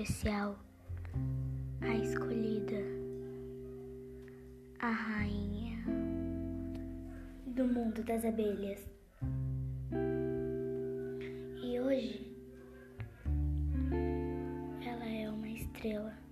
especial, a escolhida, a rainha do mundo das abelhas. E hoje ela é uma estrela.